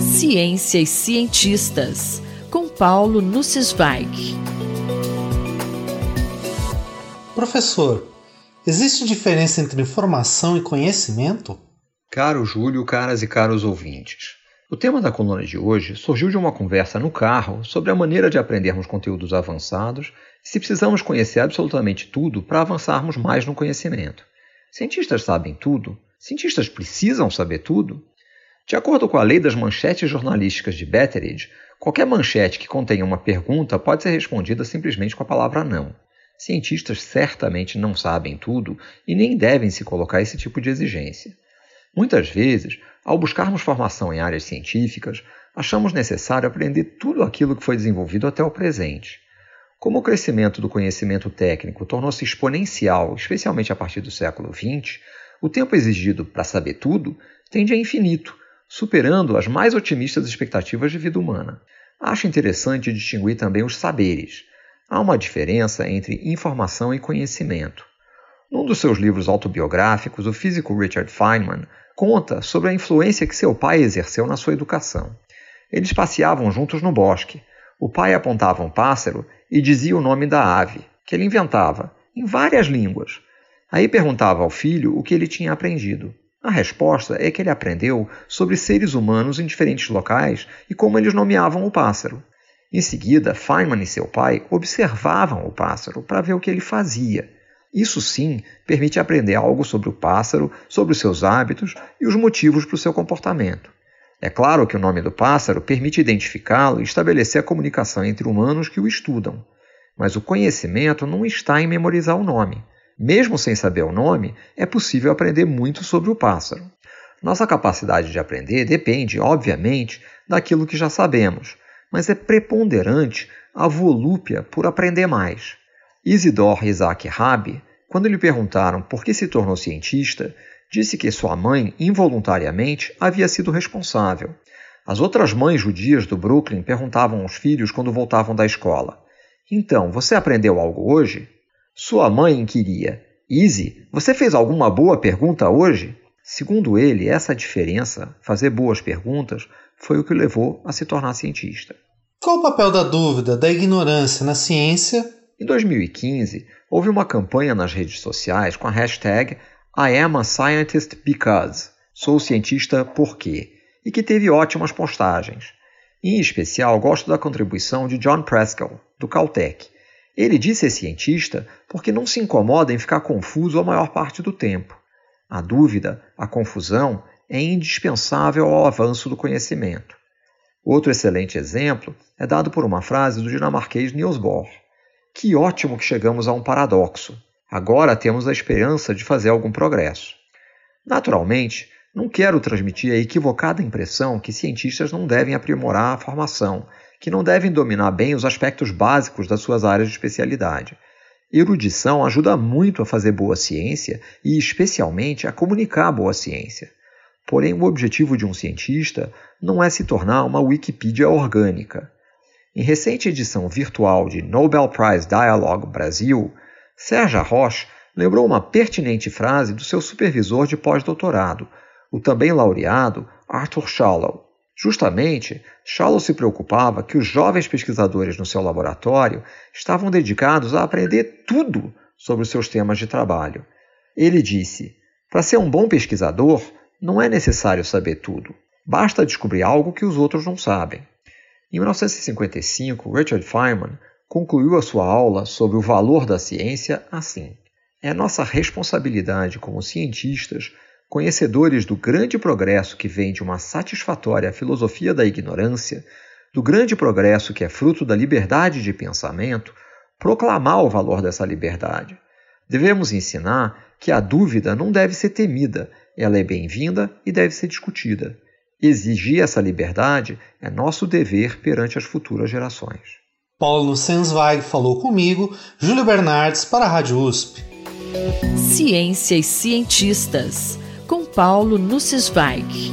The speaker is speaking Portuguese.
Ciência e cientistas, com Paulo Nussweig. Professor, existe diferença entre informação e conhecimento? Caro Júlio, caras e caros ouvintes. O tema da coluna de hoje surgiu de uma conversa no carro sobre a maneira de aprendermos conteúdos avançados e se precisamos conhecer absolutamente tudo para avançarmos mais no conhecimento. Cientistas sabem tudo? Cientistas precisam saber tudo? De acordo com a lei das manchetes jornalísticas de Betteridge, qualquer manchete que contenha uma pergunta pode ser respondida simplesmente com a palavra não. Cientistas certamente não sabem tudo e nem devem se colocar esse tipo de exigência. Muitas vezes, ao buscarmos formação em áreas científicas, achamos necessário aprender tudo aquilo que foi desenvolvido até o presente. Como o crescimento do conhecimento técnico tornou-se exponencial, especialmente a partir do século XX, o tempo exigido para saber tudo tende a infinito, superando as mais otimistas expectativas de vida humana. Acho interessante distinguir também os saberes. Há uma diferença entre informação e conhecimento. Num dos seus livros autobiográficos, o físico Richard Feynman conta sobre a influência que seu pai exerceu na sua educação. Eles passeavam juntos no bosque. O pai apontava um pássaro e dizia o nome da ave, que ele inventava, em várias línguas. Aí perguntava ao filho o que ele tinha aprendido. A resposta é que ele aprendeu sobre seres humanos em diferentes locais e como eles nomeavam o pássaro. Em seguida, Feynman e seu pai observavam o pássaro para ver o que ele fazia. Isso sim permite aprender algo sobre o pássaro, sobre os seus hábitos e os motivos para o seu comportamento. É claro que o nome do pássaro permite identificá-lo e estabelecer a comunicação entre humanos que o estudam. Mas o conhecimento não está em memorizar o nome. Mesmo sem saber o nome, é possível aprender muito sobre o pássaro. Nossa capacidade de aprender depende, obviamente, daquilo que já sabemos, mas é preponderante a volúpia por aprender mais. Isidor Isaac Rabi, quando lhe perguntaram por que se tornou cientista, disse que sua mãe, involuntariamente, havia sido responsável. As outras mães judias do Brooklyn perguntavam aos filhos quando voltavam da escola: Então, você aprendeu algo hoje? Sua mãe inquiria: Easy, você fez alguma boa pergunta hoje? Segundo ele, essa diferença, fazer boas perguntas, foi o que o levou a se tornar cientista. Qual o papel da dúvida, da ignorância na ciência? Em 2015, houve uma campanha nas redes sociais com a hashtag I am a scientist because. Sou cientista porque. E que teve ótimas postagens. Em especial, gosto da contribuição de John Preskill, do Caltech. Ele disse ser cientista porque não se incomoda em ficar confuso a maior parte do tempo. A dúvida, a confusão, é indispensável ao avanço do conhecimento. Outro excelente exemplo é dado por uma frase do dinamarquês Niels Bohr. Que ótimo que chegamos a um paradoxo. Agora temos a esperança de fazer algum progresso. Naturalmente, não quero transmitir a equivocada impressão que cientistas não devem aprimorar a formação, que não devem dominar bem os aspectos básicos das suas áreas de especialidade. Erudição ajuda muito a fazer boa ciência e, especialmente, a comunicar boa ciência. Porém, o objetivo de um cientista não é se tornar uma Wikipedia orgânica. Em recente edição virtual de Nobel Prize Dialogue Brasil, Sérgio Roche lembrou uma pertinente frase do seu supervisor de pós-doutorado, o também laureado Arthur Shallow. Justamente, Shallow se preocupava que os jovens pesquisadores no seu laboratório estavam dedicados a aprender tudo sobre os seus temas de trabalho. Ele disse: Para ser um bom pesquisador, não é necessário saber tudo, basta descobrir algo que os outros não sabem. Em 1955, Richard Feynman concluiu a sua aula sobre o valor da ciência assim: É nossa responsabilidade como cientistas, conhecedores do grande progresso que vem de uma satisfatória filosofia da ignorância, do grande progresso que é fruto da liberdade de pensamento, proclamar o valor dessa liberdade. Devemos ensinar que a dúvida não deve ser temida, ela é bem-vinda e deve ser discutida. Exigir essa liberdade é nosso dever perante as futuras gerações. Paulo Sensweig falou comigo, Júlio Bernardes para a Rádio USP. Ciência e cientistas, Paulo Nussweig.